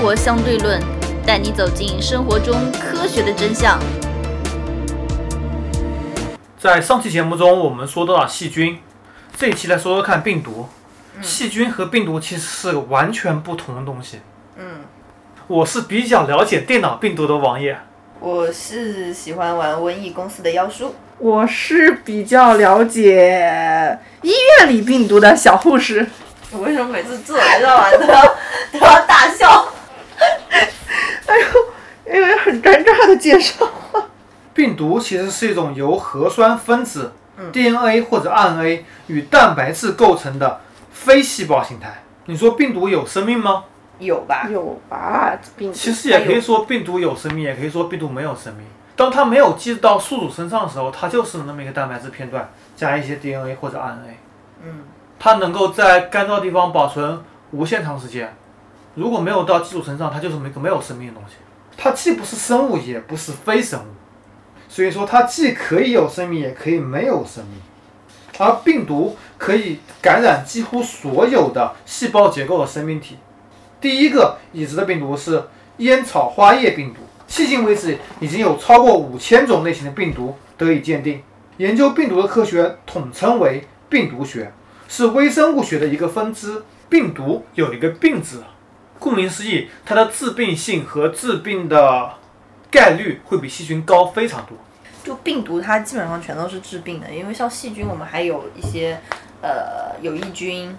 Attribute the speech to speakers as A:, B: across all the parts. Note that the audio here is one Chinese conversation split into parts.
A: 活相对论》，带你走进生活中科学的真相。
B: 在上期节目中，我们说到了细菌，这一期来说说看病毒。细菌和病毒其实是完全不同的东西。
C: 嗯，
B: 我是比较了解电脑病毒的王爷。
C: 我是喜欢玩瘟疫公司的妖叔。
D: 我是比较了解医院里病毒的小护士。
C: 我为什么每次自我介绍完都要都要大笑？
D: 很尴尬的介绍。
B: 病毒其实是一种由核酸分子、
C: 嗯
B: DNA 或者 RNA 与蛋白质构成的非细胞形态。你说病毒有生命吗？
C: 有吧？
D: 有吧？病毒
B: 其实也可以说病毒有生命，也可以说病毒没有生命。当它没有寄到宿主身上的时候，它就是那么一个蛋白质片段加一些 DNA 或者 RNA。
C: 嗯，
B: 它能够在干燥地方保存无限长时间。如果没有到寄主身上，它就是没个没有生命的东西。它既不是生物，也不是非生物，所以说它既可以有生命，也可以没有生命。而病毒可以感染几乎所有的细胞结构的生命体。第一个已知的病毒是烟草花叶病毒，迄今为止已经有超过五千种类型的病毒得以鉴定。研究病毒的科学统称为病毒学。是微生物学的一个分支。病毒有一个“病”字，顾名思义，它的致病性和致病的概率会比细菌高非常多。
C: 就病毒它基本上全都是致病的，因为像细菌我们还有一些呃有益菌。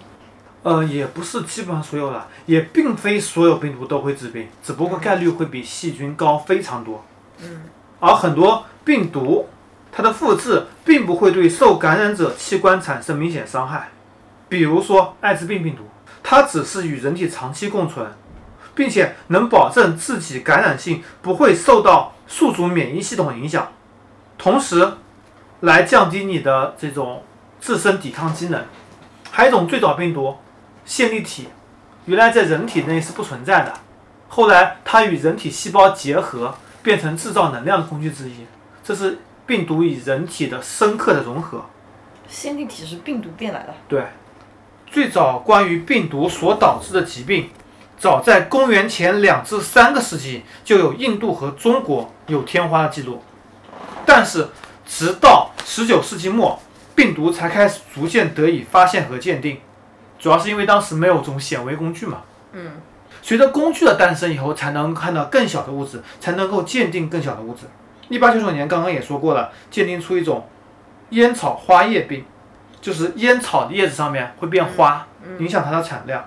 B: 呃，也不是基本上所有的，也并非所有病毒都会致病，只不过概率会比细菌高非常多。
C: 嗯，
B: 而很多病毒，它的复制并不会对受感染者器官产生明显伤害。比如说艾滋病病毒，它只是与人体长期共存，并且能保证自己感染性不会受到宿主免疫系统影响，同时来降低你的这种自身抵抗机能。还有一种最早病毒线粒体，原来在人体内是不存在的，后来它与人体细胞结合，变成制造能量的工具之一。这是病毒与人体的深刻的融合。
C: 线粒体是病毒变来的。
B: 对，最早关于病毒所导致的疾病，早在公元前两至三个世纪就有印度和中国有天花的记录，但是直到十九世纪末，病毒才开始逐渐得以发现和鉴定，主要是因为当时没有这种显微工具嘛。
C: 嗯，
B: 随着工具的诞生以后，才能看到更小的物质，才能够鉴定更小的物质。一八九九年，刚刚也说过了，鉴定出一种烟草花叶病，就是烟草的叶子上面会变花，影响它的产量。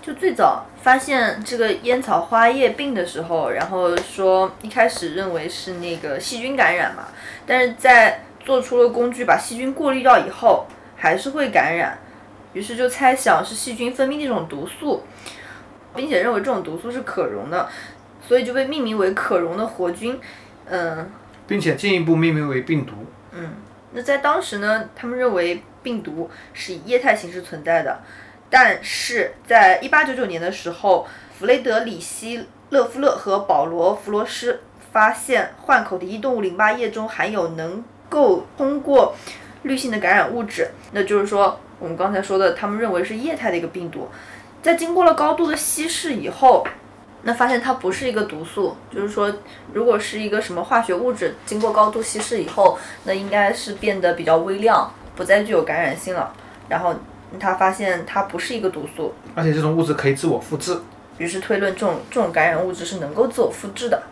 C: 就最早发现这个烟草花叶病的时候，然后说一开始认为是那个细菌感染嘛，但是在做出了工具把细菌过滤掉以后，还是会感染，于是就猜想是细菌分泌的一种毒素，并且认为这种毒素是可溶的，所以就被命名为可溶的活菌。嗯，
B: 并且进一步命名为病毒。
C: 嗯，那在当时呢，他们认为病毒是以液态形式存在的，但是在一八九九年的时候，弗雷德里希勒夫勒和保罗弗罗斯发现换口的一动物淋巴液中含有能够通过滤性的感染物质，那就是说我们刚才说的，他们认为是液态的一个病毒，在经过了高度的稀释以后。那发现它不是一个毒素，就是说，如果是一个什么化学物质，经过高度稀释以后，那应该是变得比较微量，不再具有感染性了。然后他发现它不是一个毒素，
B: 而且这种物质可以自我复制。
C: 于是推论这种这种感染物质是能够自我复制的。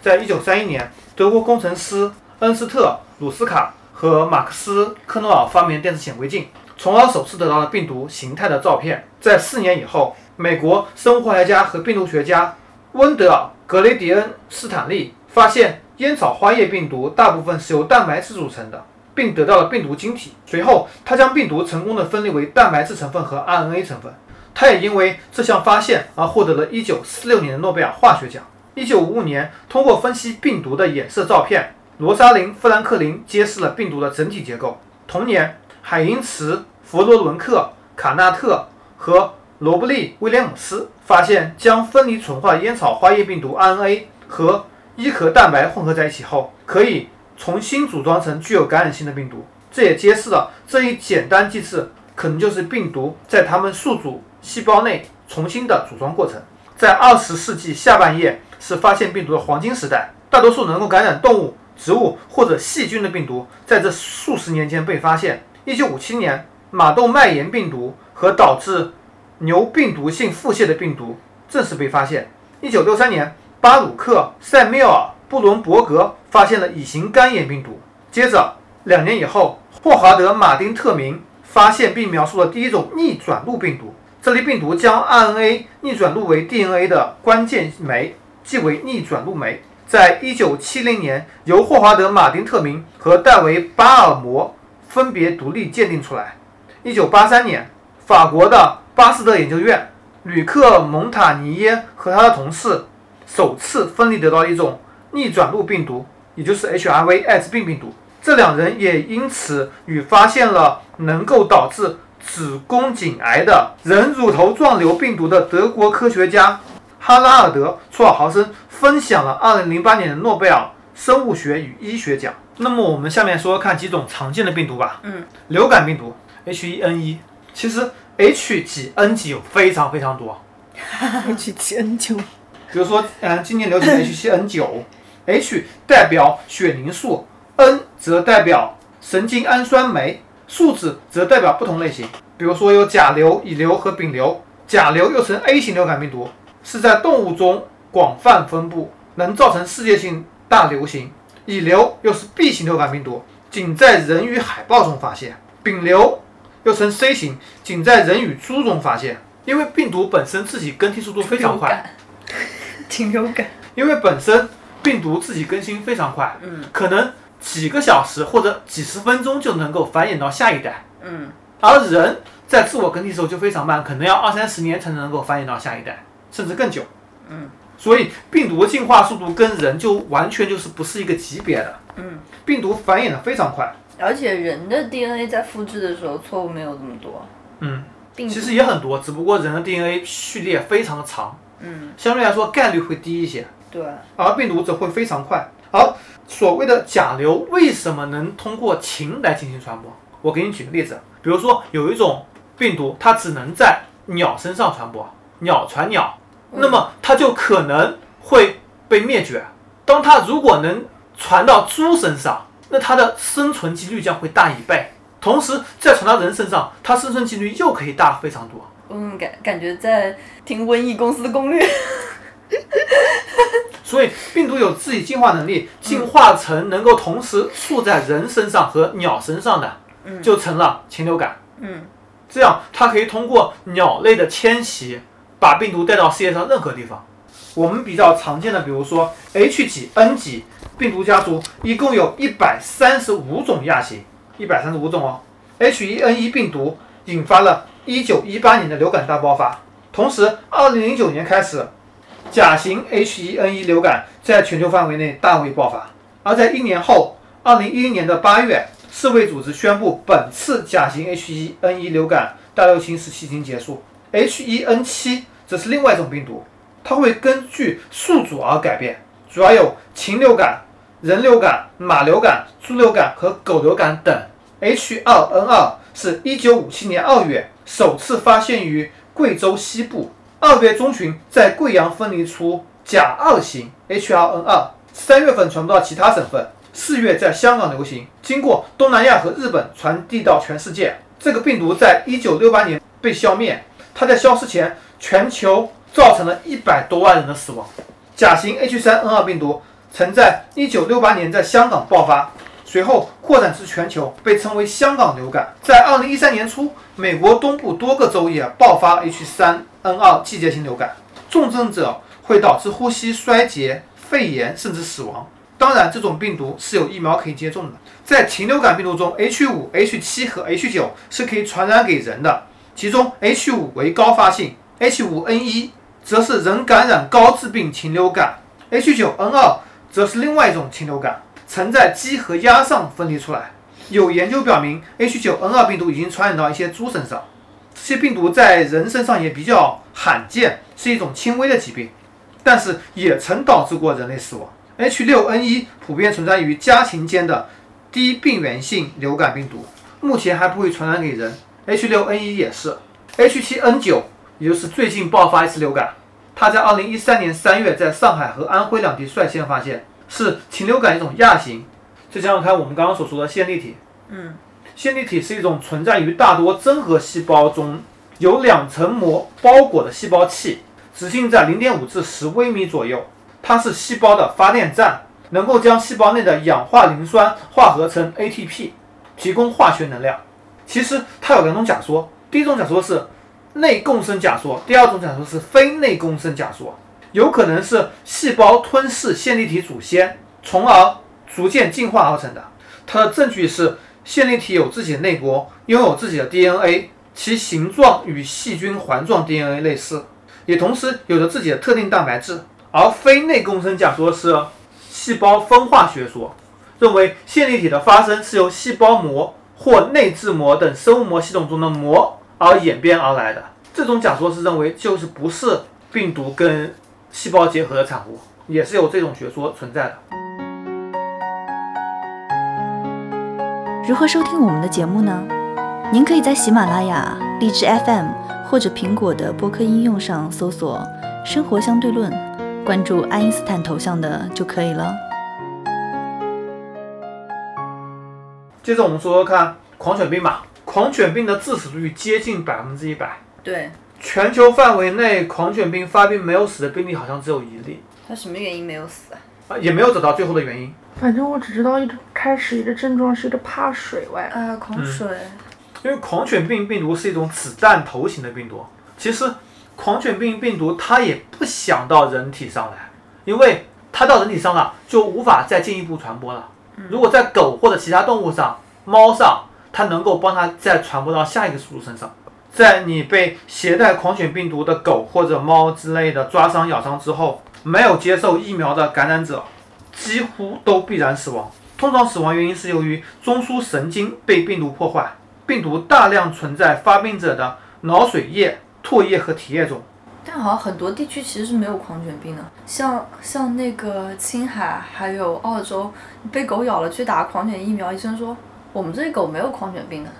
B: 在一九三一年，德国工程师恩斯特·鲁斯卡和马克思·科诺尔发明电子显微镜，从而首次得到了病毒形态的照片。在四年以后，美国生物化学家和病毒学家温德尔·格雷迪恩·斯坦利发现烟草花叶病毒大部分是由蛋白质组成的，并得到了病毒晶体。随后，他将病毒成功的分离为蛋白质成分和 RNA 成分。他也因为这项发现而获得了1946年的诺贝尔化学奖。1955年，通过分析病毒的衍射照片，罗莎琳·富兰克林揭示了病毒的整体结构。同年，海因茨·弗罗伦克、卡纳特和罗布利·威廉姆斯发现，将分离纯化烟草花叶病毒 RNA 和伊壳蛋白混合在一起后，可以重新组装成具有感染性的病毒。这也揭示了这一简单机制可能就是病毒在它们宿主细胞内重新的组装过程。在二十世纪下半叶是发现病毒的黄金时代，大多数能够感染动物、植物或者细菌的病毒，在这数十年间被发现。一九五七年，马窦麦炎病毒和导致牛病毒性腹泻的病毒正式被发现。一九六三年，巴鲁克·塞缪尔·布伦伯格发现了乙型肝炎病毒。接着，两年以后，霍华德·马丁特明发现并描述了第一种逆转录病毒。这类病毒将 RNA 逆转录为 DNA 的关键酶，即为逆转录酶。在一九七零年，由霍华德·马丁特明和戴维·巴尔摩分别独立鉴定出来。一九八三年，法国的巴斯德研究院吕克·蒙塔尼耶和他的同事首次分离得到一种逆转录病毒，也就是 HRV 艾滋病病毒。这两人也因此与发现了能够导致子宫颈癌的人乳头状瘤病毒的德国科学家哈拉尔德·楚尔豪森分享了2008年的诺贝尔生物学与医学奖。那么我们下面说看几种常见的病毒吧。
C: 嗯，
B: 流感病毒 H1N1，其实 H 几 N 几有非常非常多。
D: H 七 N 九，
B: 比如说，嗯，今年流行的 H 七 N 九，H 代表血凝素，N 则代表神经氨酸酶，数字则代表不同类型。比如说有甲流、乙流和丙流。甲流又称 A 型流感病毒，是在动物中广泛分布，能造成世界性大流行。乙流又是 B 型流感病毒，仅在人与海豹中发现。丙流又称 C 型，仅在人与猪中发现。因为病毒本身自己更替速度非常快，
C: 禽流感。
B: 因为本身病毒自己更新非常快，
C: 嗯
B: 可能几个小时或者几十分钟就能够繁衍到下一代，
C: 嗯
B: 而人在自我更替的时候就非常慢，可能要二三十年才能够繁衍到下一代，甚至更久。
C: 嗯，
B: 所以病毒的进化速度跟人就完全就是不是一个级别的，
C: 嗯，
B: 病毒繁衍的非常快。
C: 而且人的 DNA 在复制的时候错误没有这么多。
B: 嗯，其实也很多，只不过人的 DNA 序列非常的长，
C: 嗯，
B: 相对来说概率会低一些。
C: 对，
B: 而病毒则会非常快。好所谓的甲流为什么能通过禽来进行传播？我给你举个例子，比如说有一种病毒，它只能在鸟身上传播，鸟传鸟，那么它就可能会被灭绝。当它如果能传到猪身上，那它的生存几率将会大一倍。同时，再传到人身上，它生存几率又可以大非常多。
C: 嗯，感感觉在听瘟疫公司的攻略。
B: 所以病毒有自己进化能力，进化成能够同时附在人身上和鸟身上的，
C: 嗯
B: 就成了禽流感。
C: 嗯
B: 这样它可以通过鸟类的迁徙，把病毒带到世界上任何地方。我们比较常见的，比如说 H 几 N 几病毒家族，一共有一百三十五种亚型，一百三十五种哦。H1N1 病毒引发了1918年的流感大爆发，同时2009年开始，甲型 H1N1 流感在全球范围内大为爆发。而在一年后，2010年的8月，世卫组织宣布本次甲型 H1N1 流感大流行时期已经结束。H1N7 则是另外一种病毒，它会根据宿主而改变，主要有禽流感、人流感、马流感、猪流感和狗流感等。H2N2 是一九五七年二月首次发现于贵州西部，二月中旬在贵阳分离出甲二型 H2N2，三月份传播到其他省份，四月在香港流行，经过东南亚和日本传递到全世界。这个病毒在一九六八年被消灭，它在消失前，全球造成了一百多万人的死亡。甲型 H3N2 病毒曾在一九六八年在香港爆发，随后扩展至全球，被称为香港流感。在二零一三年初，美国东部多个州也爆发 H3N2 季节性流感，重症者会导致呼吸衰竭、肺炎甚至死亡。当然，这种病毒是有疫苗可以接种的。在禽流感病毒中，H5、H7 和 H9 是可以传染给人的，其中 H5 为高发性，H5N1 则是人感染高致病禽流感，H9N2 则是另外一种禽流感，曾在鸡和鸭上分离出来。有研究表明，H9N2 病毒已经传染到一些猪身上，这些病毒在人身上也比较罕见，是一种轻微的疾病，但是也曾导致过人类死亡。H6N1 普遍存在于家禽间的低病原性流感病毒，目前还不会传染给人。H6N1 也是，H7N9 也就是最近爆发一次流感，他在二零一三年三月在上海和安徽两地率先发现，是禽流感一种亚型。再想想看，我们刚刚所说的线粒体，
C: 嗯，
B: 线粒体是一种存在于大多真核细胞中有两层膜包裹的细胞器，直径在零点五至10微米左右。它是细胞的发电站，能够将细胞内的氧化磷酸化合成 ATP，提供化学能量。其实它有两种假说，第一种假说是内共生假说，第二种假说是非内共生假说。有可能是细胞吞噬线粒体祖先，从而逐渐进化而成的。它的证据是线粒体有自己的内膜，拥有自己的 DNA，其形状与细菌环状 DNA 类似，也同时有着自己的特定蛋白质。而非内共生假说是细胞分化学说，认为线粒体的发生是由细胞膜或内质膜等生物膜系统中的膜而演变而来的。这种假说是认为就是不是病毒跟细胞结合的产物，也是有这种学说存在的。
A: 如何收听我们的节目呢？您可以在喜马拉雅、荔枝 FM 或者苹果的播客应用上搜索“生活相对论”。关注爱因斯坦头像的就可以了。
B: 接着我们说说看狂犬病吧。狂犬病的致死率接近百分之一百。
C: 对，
B: 全球范围内狂犬病发病没有死的病例好像只有一例，
C: 它什么原因没有死啊？
B: 啊，也没有找到最后的原因。
D: 反正我只知道一种开始一个症状是一个怕水外，
C: 啊，狂水。
B: 因为狂犬病病毒是一种子弹头型的病毒，其实。狂犬病病毒它也不想到人体上来，因为它到人体上了就无法再进一步传播了。如果在狗或者其他动物上、猫上，它能够帮它再传播到下一个宿主身上。在你被携带狂犬病毒的狗或者猫之类的抓伤、咬伤之后，没有接受疫苗的感染者几乎都必然死亡。通常死亡原因是由于中枢神经被病毒破坏，病毒大量存在发病者的脑髓液。唾液和体液中，
C: 但好像很多地区其实是没有狂犬病的，像像那个青海还有澳洲，被狗咬了去打狂犬疫苗，医生说我们这里狗没有狂犬病的。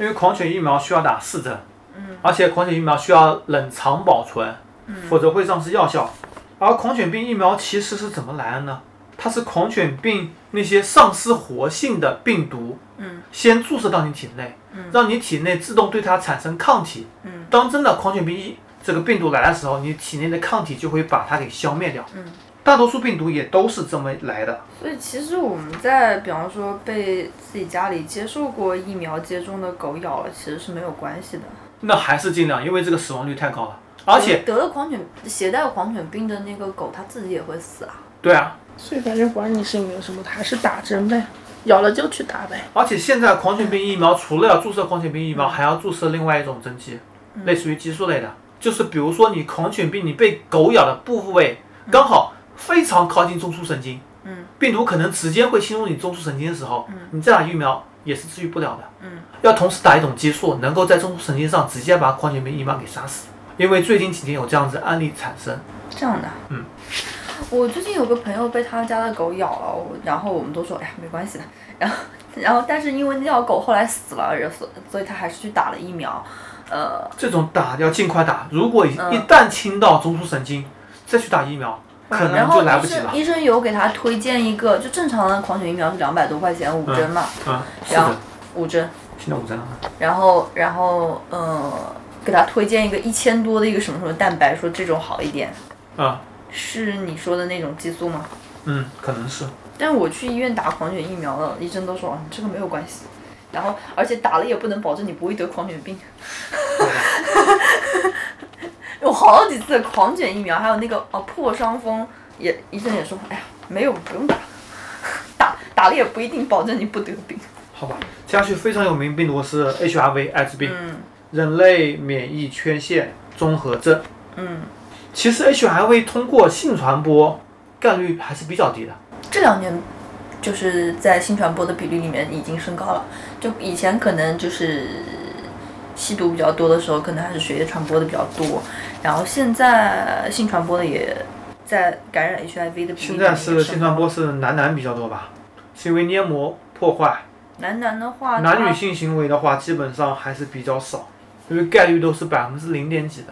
B: 因为狂犬疫苗需要打四针，
C: 嗯，
B: 而且狂犬疫苗需要冷藏保存，
C: 嗯，
B: 否则会丧失药效。而狂犬病疫苗其实是怎么来的呢？它是狂犬病那些丧失活性的病毒，
C: 嗯，
B: 先注射到你体内，
C: 嗯，
B: 让你体内自动对它产生抗体，
C: 嗯，
B: 当真的狂犬病疫这个病毒来的时候，你体内的抗体就会把它给消灭掉，
C: 嗯，
B: 大多数病毒也都是这么来的。
C: 所以其实我们在比方说被自己家里接受过疫苗接种的狗咬了，其实是没有关系的。
B: 那还是尽量，因为这个死亡率太高了，而且
C: 得了狂犬携带狂犬病的那个狗，它自己也会死啊。
B: 对啊。
D: 所以反正管你是有没有什么，还是打针呗，咬了就去打呗。
B: 而且现在狂犬病疫苗除了要注射狂犬病疫苗，还要注射另外一种针剂，类似于激素类的，就是比如说你狂犬病你被狗咬的部位刚好非常靠近中枢神经，
C: 嗯，
B: 病毒可能直接会侵入你中枢神经的时候，
C: 嗯，
B: 你再打疫苗也是治愈不了的，
C: 嗯，
B: 要同时打一种激素，能够在中枢神经上直接把狂犬病疫苗给杀死，因为最近几年有这样子案例产生，
C: 这样的，
B: 嗯。
C: 我最近有个朋友被他家的狗咬了，然后我们都说，哎呀，没关系的。然后，然后，但是因为那条狗后来死了，所所以他还是去打了疫苗。呃，
B: 这种打要尽快打，如果一旦侵到中枢神经，再去打疫苗，可能就来不及了。
C: 医生有给他推荐一个，就正常的狂犬疫苗是两百多块钱五针嘛，
B: 嗯，
C: 然后五针，
B: 现在五针了。
C: 然后，然后，呃，给他推荐一个一千多的一个什么什么蛋白，说这种好一点。
B: 啊。
C: 是你说的那种激素吗？
B: 嗯，可能是。
C: 但我去医院打狂犬疫苗了，医生都说这个没有关系，然后而且打了也不能保证你不会得狂犬病。有好几次狂犬疫苗，还有那个哦破伤风，也医生也说，哎呀没有不用打，打打了也不一定保证你不得病。
B: 好吧，接下去非常有名病毒是 HIV 艾滋病，
C: 嗯，
B: 人类免疫缺陷综合症，
C: 嗯。
B: 其实 HIV 通过性传播概率还是比较低的。
C: 这两年，就是在性传播的比例里面已经升高了。就以前可能就是吸毒比较多的时候，可能还是血液传播的比较多。然后现在性传播的也在感染 HIV 的比例
B: 现在是性传播是男男比较多吧？是因为黏膜破坏。
C: 男男的话，
B: 男女性行为的话，基本上还是比较少，因为概率都是百分之零点几的。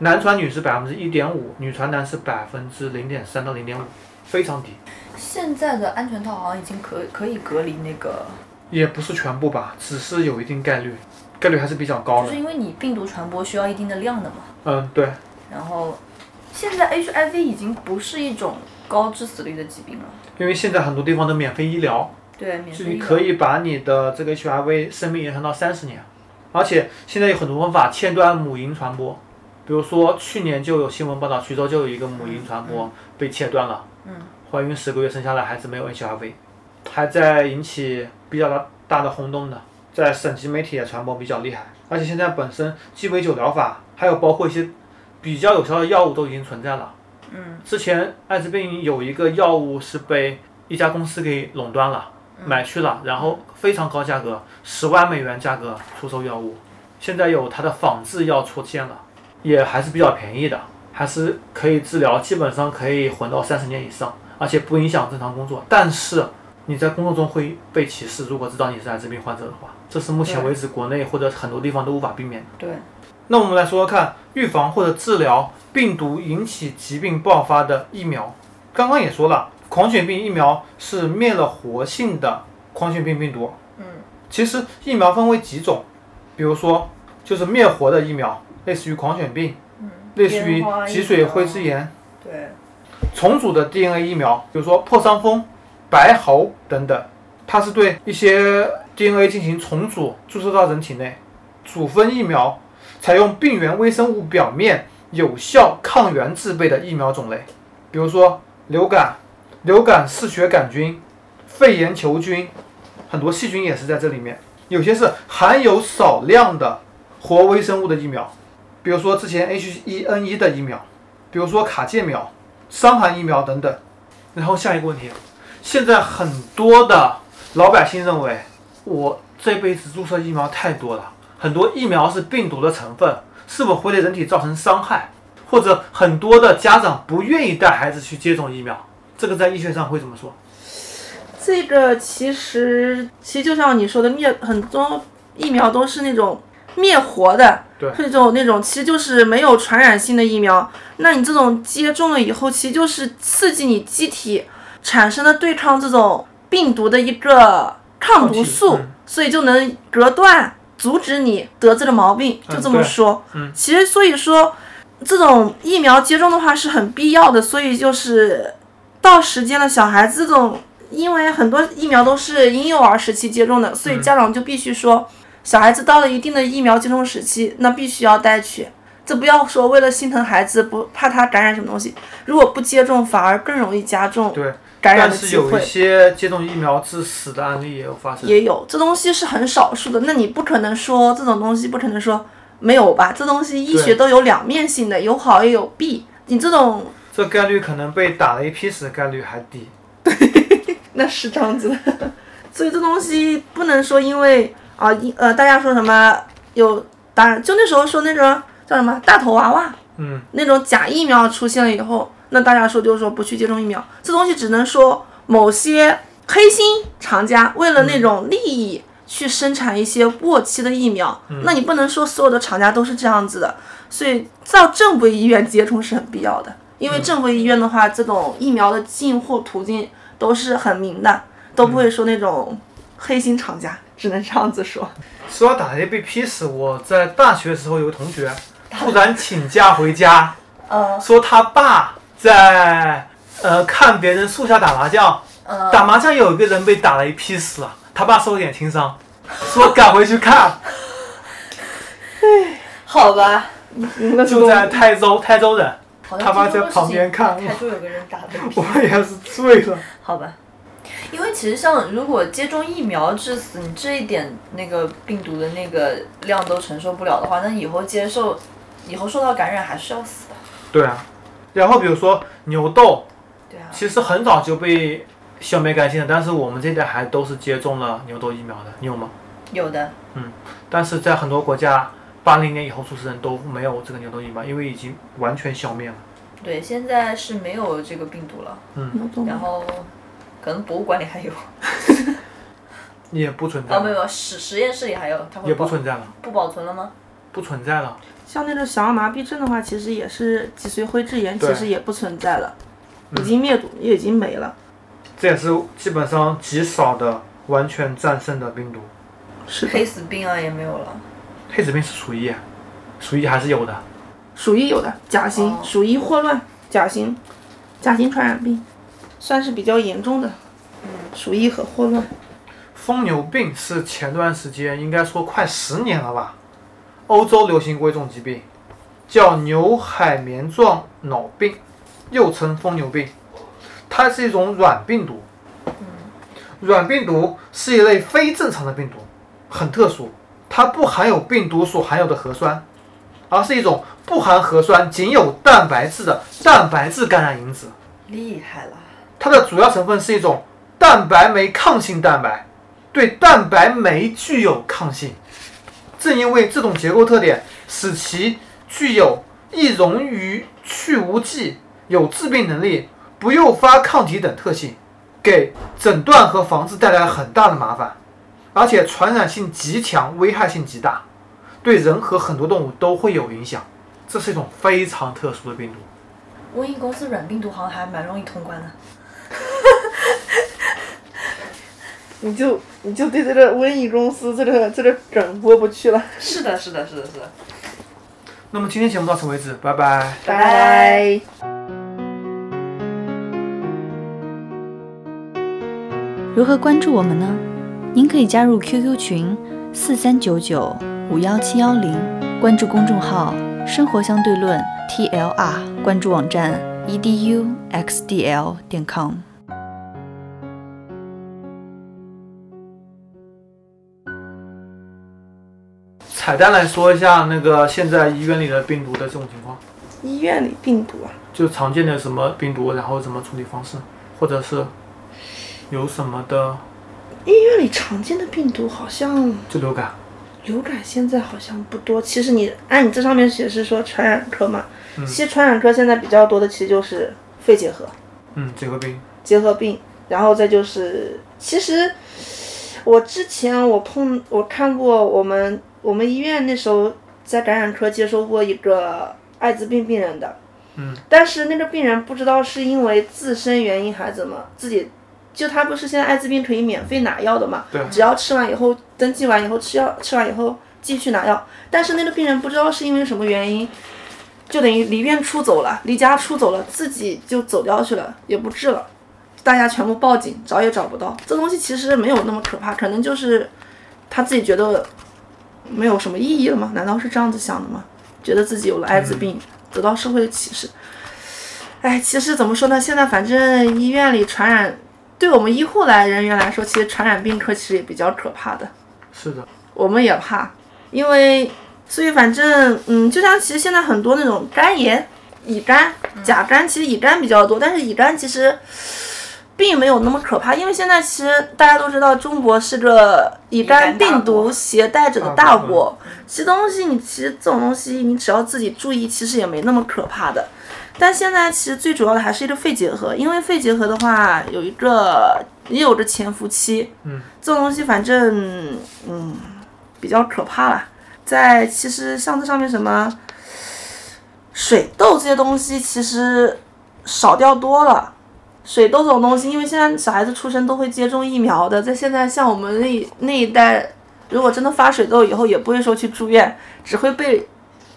B: 男传女是百分之一点五，女传男是百分之零点三到零点五，非常低。
C: 现在的安全套好像已经可可以隔离那个，
B: 也不是全部吧，只是有一定概率，概率还是比较高的。
C: 就是。因为你病毒传播需要一定的量的嘛。
B: 嗯，对，
C: 然后，现在 HIV 已经不是一种高致死率的疾病了。
B: 因为现在很多地方都免费医疗，
C: 对，免费医疗。
B: 你可以把你的这个 HIV 生命延长到三十年，而且现在有很多方法切断母婴传播，比如说去年就有新闻报道，徐州就有一个母婴传播被切断了，
C: 嗯，
B: 怀孕十个月生下来孩子没有 HIV，还在引起比较大大的轰动的，在省级媒体也传播比较厉害，而且现在本身鸡尾酒疗法还有包括一些比较有效的药物都已经存在了。
C: 嗯，
B: 之前艾滋病有一个药物是被一家公司给垄断了，买去了，然后非常高价格，十万美元价格出售药物。现在有它的仿制药出现了，也还是比较便宜的，还是可以治疗，基本上可以混到三十年以上，而且不影响正常工作。但是你在工作中会被歧视，如果知道你是艾滋病患者的话，这是目前为止国内或者很多地方都无法避免的。
C: 对，
B: 那我们来说说看，预防或者治疗病毒引起疾病爆发的疫苗。刚刚也说了，狂犬病疫苗是灭了活性的狂犬病病毒。
C: 嗯，
B: 其实疫苗分为几种，比如说就是灭活的疫苗，类似于狂犬病，
C: 嗯，
B: 类似于脊髓灰质炎。
C: 对，
B: 重组的 DNA 疫苗，比如说破伤风、白喉等等，它是对一些 DNA 进行重组，注射到人体内。组分疫苗采用病原微生物表面有效抗原制备的疫苗种类，比如说流感、流感嗜血杆菌、肺炎球菌，很多细菌也是在这里面。有些是含有少量的活微生物的疫苗，比如说之前 H1N1 的疫苗，比如说卡介苗。伤寒疫苗等等。然后下一个问题，现在很多的老百姓认为，我这辈子注射疫苗太多了，很多疫苗是病毒的成分，是否会对人体造成伤害？或者很多的家长不愿意带孩子去接种疫苗，这个在医学上会怎么说？
D: 这个其实其实就像你说的，灭很多疫苗都是那种灭活的，
B: 对
D: 是这种那种其实就是没有传染性的疫苗。那你这种接种了以后，其实就是刺激你机体产生了对抗这种病毒的一个抗毒素，
B: 嗯
D: 所以就能隔断阻止你得这个毛病，就这么说。
B: 嗯
D: 其实所以说这种疫苗接种的话是很必要的，所以就是到时间了，小孩子这种，因为很多疫苗都是婴幼儿时期接种的，所以家长就必须说，小孩子到了一定的疫苗接种时期，那必须要带去。这不要说为了心疼孩子，不怕他感染什么东西，如果不接种，反而更容易加重
B: 对，
D: 感染
B: 但是有一。些接种疫苗致死的案例也有发生。
D: 也有，这东西是很少数的。那你不可能说这种东西不可能说没有吧？这东西医学都有两面性的，有好也有弊。你这种
B: 这概率可能被打了一批死的概率还低。
D: 对那是这样子的，所以这东西不能说因为啊，一呃，大家说什么有，当然就那时候说那种叫什么大头娃娃
B: 嗯，
D: 那种假疫苗出现了以后，那大家说就是说不去接种疫苗，这东西只能说某些黑心厂家为了那种利益去生产一些过期的疫苗，那你不能说所有的厂家都是这样子的，所以到正规医院接种是很必要的，因为正规医院的话，这种疫苗的进货途径都是很明的，都不会说那种黑心厂家，只能这样子说。
B: 说到打雷被劈死，我在大学的时候有个同学突然请假回家，
C: 呃。
B: 说他爸在呃看别人树下打麻将，
C: 呃，
B: 打麻将有一个人被打了一批死了，他爸受了点轻伤，说赶回去看，
C: 好吧，
B: 就在泰州，泰州人，他爸在旁边看。
C: 泰州有个人打的。
B: 我也是醉了。
C: 好吧。因为其实像如果接种疫苗致死，你这一点那个病毒的那个量都承受不了的话，那以后接受，以后受到感染还是要死的。
B: 对啊，然后比如说牛痘，
C: 对啊，
B: 其实很早就被消灭干净了，但是我们这代还都是接种了牛痘疫苗的，你有吗？
C: 有的。
B: 嗯但是在很多国家，八零年以后出生人都没有这个牛痘疫苗，因为已经完全消灭了。
C: 对，现在是没有这个病毒了，嗯然后可能博物馆里还有，
B: 也不存在
C: 哦，没，有，实实验室里还有，它会
B: 也不存在了。
C: 不保存了吗？
B: 不存在了。
D: 像那种小儿麻痹症的话，其实也是脊髓灰质炎，其实也不存在了，已经灭毒，也已经没了。
B: 这也是基本上极少的完全战胜的病毒。
D: 是，
C: 黑死病啊也没有了。
B: 黑死病是鼠疫，鼠疫还是有的。
D: 鼠疫有的，甲型
C: 哦
D: 鼠疫霍乱，甲型甲型传染病，算是比较严重的。鼠疫和霍乱，
B: 疯牛病是前段时间应该说快十年了吧，欧洲流行过一种疾病，叫牛海绵状脑病，又称疯牛病。它是一种软病毒。软病毒是一类非正常的病毒，很特殊，它不含有病毒所含有的核酸，而是一种不含核酸、仅有蛋白质的蛋白质感染因子。
C: 厉害了，
B: 它的主要成分是一种蛋白酶抗性蛋白，对蛋白酶具有抗性。正因为这种结构特点，使其具有易溶于去污剂、有致病能力、不诱发抗体等特性，给诊断和防治带来很大的麻烦，而且传染性极强，危害性极大，对人和很多动物都会有影响。这是一种非常特殊的病毒。
C: 瘟疫公司软病毒好像还蛮容易通关的。
D: 你就你就对这个瘟疫公司这个这个梗过不去了。
C: 是的，是的，是的，是的。
B: 那么今天节目到此为止，拜拜。
C: 拜拜
A: 如何关注我们呢？您可以加入 QQ 群四三九九五幺七幺零，关注公众号“生活相对论 ”TLR，关注网站 eduxdl 点 com。
B: 彩蛋来说一下那个现在医院里的病毒的这种情况，
D: 医院里病毒啊，
B: 就常见的什么病毒，然后怎么处理方式，或者是有什么的，
D: 医院里常见的病毒好像
B: 就流感，
D: 流感现在好像不多。其实你按你这上面写是说传染科嘛，其实传染科现在比较多的其实就是肺结核、
B: 嗯，结核病，
D: 结核病，然后再就是其实我之前我碰我看过我们我们医院那时候在感染科接收过一个艾滋病病人的，
B: 嗯，
D: 但是那个病人不知道是因为自身原因还是怎么，自己就他不是现在艾滋病可以免费拿药的嘛，
B: 对
D: 只要吃完以后登记完以后吃药，吃完以后继续拿药，但是那个病人不知道是因为什么原因。就等于离院出走了，离家出走了，自己就走掉去了，也不治了。大家全部报警，找也找不到。这东西其实没有那么可怕，可能就是他自己觉得没有什么意义了吗？难道是这样子想的吗？觉得自己有了艾滋病，得到社会的歧视。哎，其实怎么说呢？现在反正医院里传染，对我们医护来人员来说，其实传染病科其实也比较可怕的。
B: 是的，
D: 我们也怕，因为所以反正嗯，就像其实现在很多那种肝炎、乙肝、甲肝，其实乙肝比较多，但是乙肝其实并没有那么可怕，因为现在其实大家都知道中国是个乙肝病毒携带者的大国，其实东西你其实这种东西你只要自己注意，其实也没那么可怕的。但现在其实最主要的还是一个肺结核，因为肺结核的话有一个也有着潜伏期，
B: 嗯，
D: 这种东西反正嗯比较可怕了。在其实像这上面什么水痘这些东西，其实少掉多了。水痘这种东西，因为现在小孩子出生都会接种疫苗的，在现在像我们那那一代，如果真的发水痘以后，也不会说去住院，只会被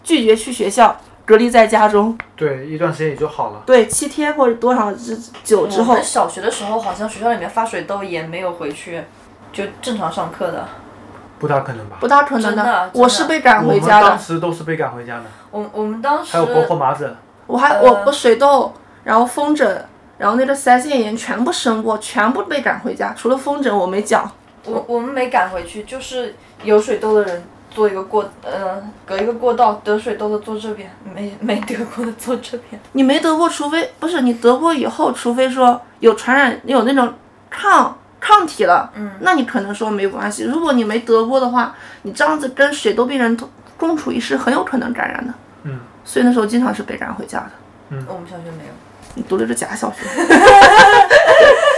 D: 拒绝去学校，隔离在家中。
B: 对，一段时间也就好了。
D: 对，七天或者多少之久之后
C: 我们，小学的时候，好像学校里面发水痘也没有回去，就正常上课的。
B: 不大可能吧？
D: 不大可能
C: 真的的
D: 我是被赶回家的
B: 当，时都是被赶回家的，
C: 我我们当时
B: 还有包括麻疹，
D: 我还我我水痘，然后风疹，然后那个腮腺炎全部生过，全部被赶回家，除了风疹我没讲。
C: 我我们没赶回去，就是有水痘的人坐一个过，呃，隔一个过道，得水痘的坐这边，没没得过的坐这边。
D: 你没得过，除非不是你得过以后，除非说有传染，有那种抗抗体了，嗯，那你可能说没关系。如果你没得过的话，你这样子跟水痘病人同共处一室，很有可能感染的。
B: 嗯，
D: 所以那时候经常是被赶回家的。
C: 嗯我们小学没有。
D: 你读的是假小学。